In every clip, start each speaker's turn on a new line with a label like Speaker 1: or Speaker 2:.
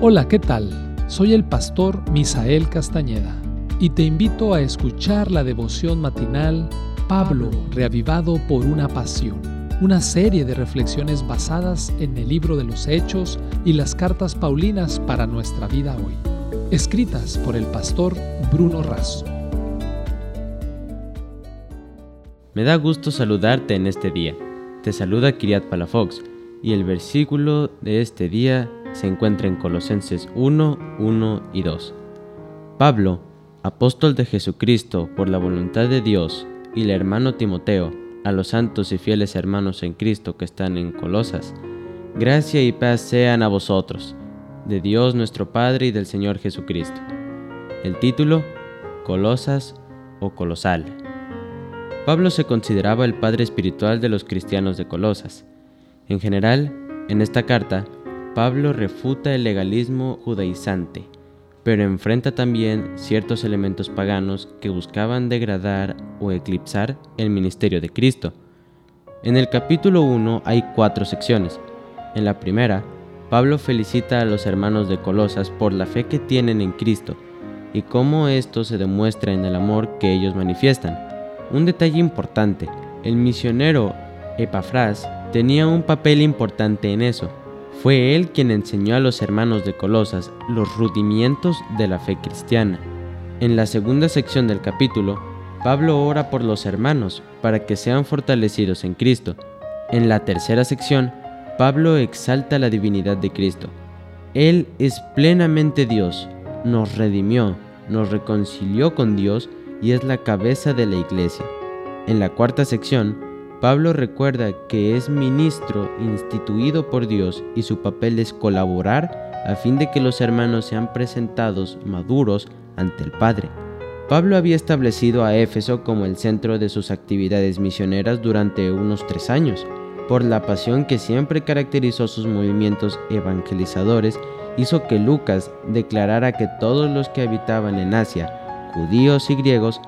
Speaker 1: Hola, ¿qué tal? Soy el pastor Misael Castañeda y te invito a escuchar la devoción matinal Pablo, reavivado por una pasión, una serie de reflexiones basadas en el libro de los Hechos y las cartas Paulinas para nuestra vida hoy, escritas por el pastor Bruno Razo.
Speaker 2: Me da gusto saludarte en este día. Te saluda Kiriat Palafox y el versículo de este día se encuentra en Colosenses 1, 1 y 2. Pablo, apóstol de Jesucristo por la voluntad de Dios, y el hermano Timoteo, a los santos y fieles hermanos en Cristo que están en Colosas, gracia y paz sean a vosotros, de Dios nuestro Padre y del Señor Jesucristo. El título, Colosas o Colosal. Pablo se consideraba el padre espiritual de los cristianos de Colosas. En general, en esta carta, Pablo refuta el legalismo judaizante, pero enfrenta también ciertos elementos paganos que buscaban degradar o eclipsar el ministerio de Cristo. En el capítulo 1 hay cuatro secciones. En la primera, Pablo felicita a los hermanos de Colosas por la fe que tienen en Cristo y cómo esto se demuestra en el amor que ellos manifiestan. Un detalle importante, el misionero Epafras tenía un papel importante en eso fue él quien enseñó a los hermanos de Colosas los rudimientos de la fe cristiana. En la segunda sección del capítulo, Pablo ora por los hermanos para que sean fortalecidos en Cristo. En la tercera sección, Pablo exalta la divinidad de Cristo. Él es plenamente Dios, nos redimió, nos reconcilió con Dios y es la cabeza de la iglesia. En la cuarta sección, Pablo recuerda que es ministro instituido por Dios y su papel es colaborar a fin de que los hermanos sean presentados maduros ante el Padre. Pablo había establecido a Éfeso como el centro de sus actividades misioneras durante unos tres años. Por la pasión que siempre caracterizó sus movimientos evangelizadores, hizo que Lucas declarara que todos los que habitaban en Asia, judíos y griegos,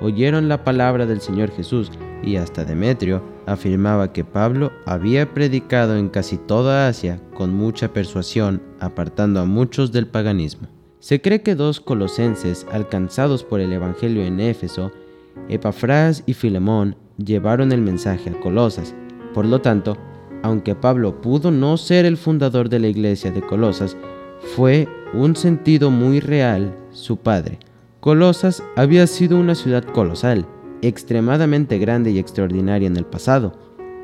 Speaker 2: oyeron la palabra del Señor Jesús y hasta Demetrio afirmaba que Pablo había predicado en casi toda Asia con mucha persuasión, apartando a muchos del paganismo. Se cree que dos colosenses alcanzados por el Evangelio en Éfeso, Epafras y Filemón, llevaron el mensaje a Colosas. Por lo tanto, aunque Pablo pudo no ser el fundador de la iglesia de Colosas, fue un sentido muy real su padre. Colosas había sido una ciudad colosal, extremadamente grande y extraordinaria en el pasado.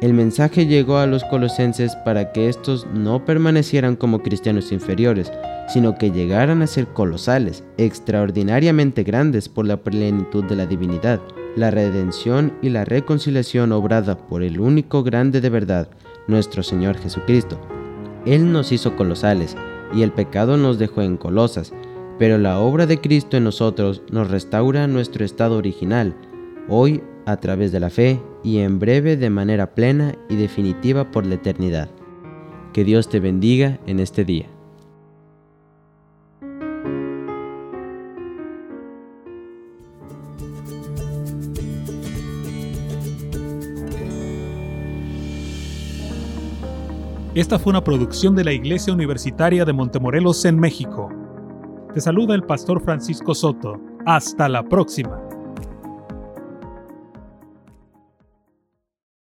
Speaker 2: El mensaje llegó a los colosenses para que estos no permanecieran como cristianos inferiores, sino que llegaran a ser colosales, extraordinariamente grandes por la plenitud de la divinidad, la redención y la reconciliación obrada por el único grande de verdad, nuestro Señor Jesucristo. Él nos hizo colosales, y el pecado nos dejó en colosas, pero la obra de Cristo en nosotros nos restaura nuestro estado original, hoy a través de la fe y en breve de manera plena y definitiva por la eternidad. Que Dios te bendiga en este día.
Speaker 1: Esta fue una producción de la Iglesia Universitaria de Montemorelos en México. Te saluda el pastor Francisco Soto. Hasta la próxima.